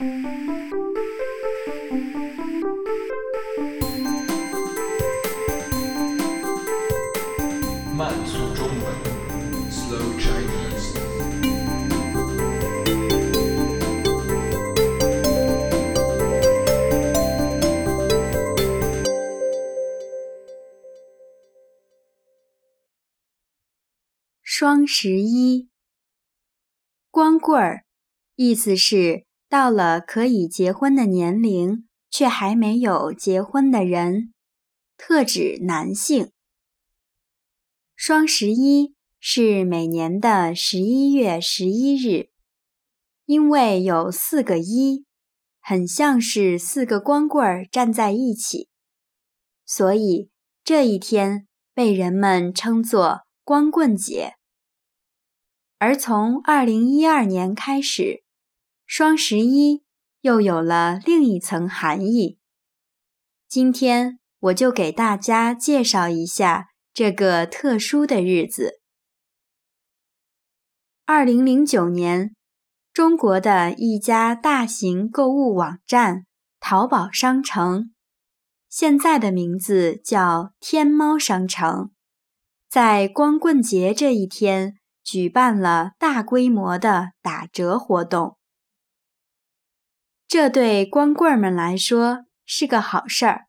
慢速中文，Slow Chinese。双十一，光棍儿，意思是到了可以结婚的年龄，却还没有结婚的人，特指男性。双十一是每年的十一月十一日，因为有四个一，很像是四个光棍儿站在一起，所以这一天被人们称作光棍节。而从二零一二年开始，双十一又有了另一层含义。今天我就给大家介绍一下这个特殊的日子。二零零九年，中国的一家大型购物网站淘宝商城，现在的名字叫天猫商城，在光棍节这一天。举办了大规模的打折活动，这对光棍们来说是个好事儿，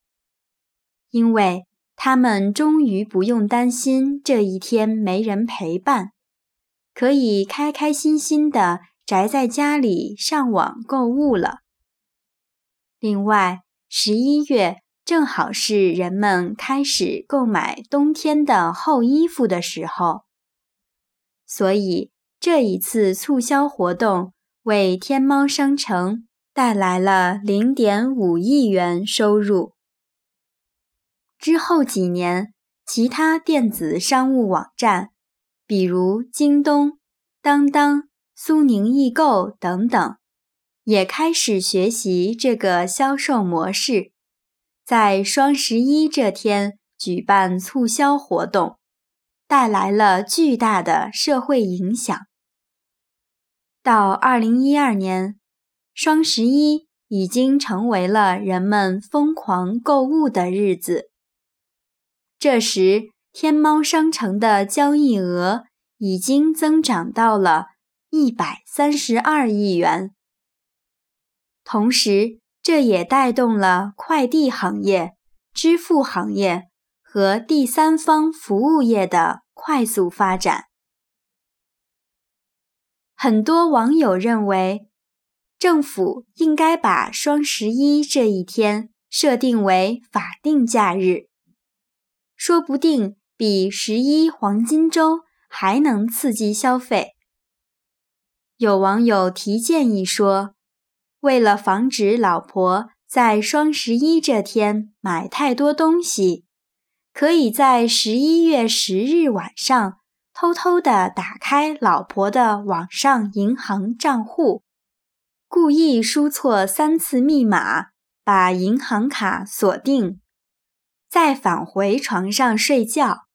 因为他们终于不用担心这一天没人陪伴，可以开开心心的宅在家里上网购物了。另外，十一月正好是人们开始购买冬天的厚衣服的时候。所以这一次促销活动为天猫商城带来了零点五亿元收入。之后几年，其他电子商务网站，比如京东、当当、苏宁易购等等，也开始学习这个销售模式，在双十一这天举办促销活动。带来了巨大的社会影响。到二零一二年，双十一已经成为了人们疯狂购物的日子。这时，天猫商城的交易额已经增长到了一百三十二亿元。同时，这也带动了快递行业、支付行业。和第三方服务业的快速发展，很多网友认为，政府应该把双十一这一天设定为法定假日，说不定比十一黄金周还能刺激消费。有网友提建议说，为了防止老婆在双十一这天买太多东西。可以在十一月十日晚上偷偷的打开老婆的网上银行账户，故意输错三次密码，把银行卡锁定，再返回床上睡觉。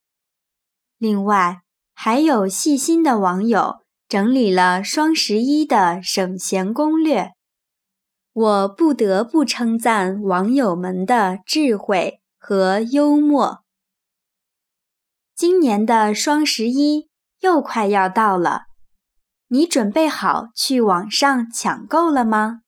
另外，还有细心的网友整理了双十一的省钱攻略，我不得不称赞网友们的智慧和幽默。今年的双十一又快要到了，你准备好去网上抢购了吗？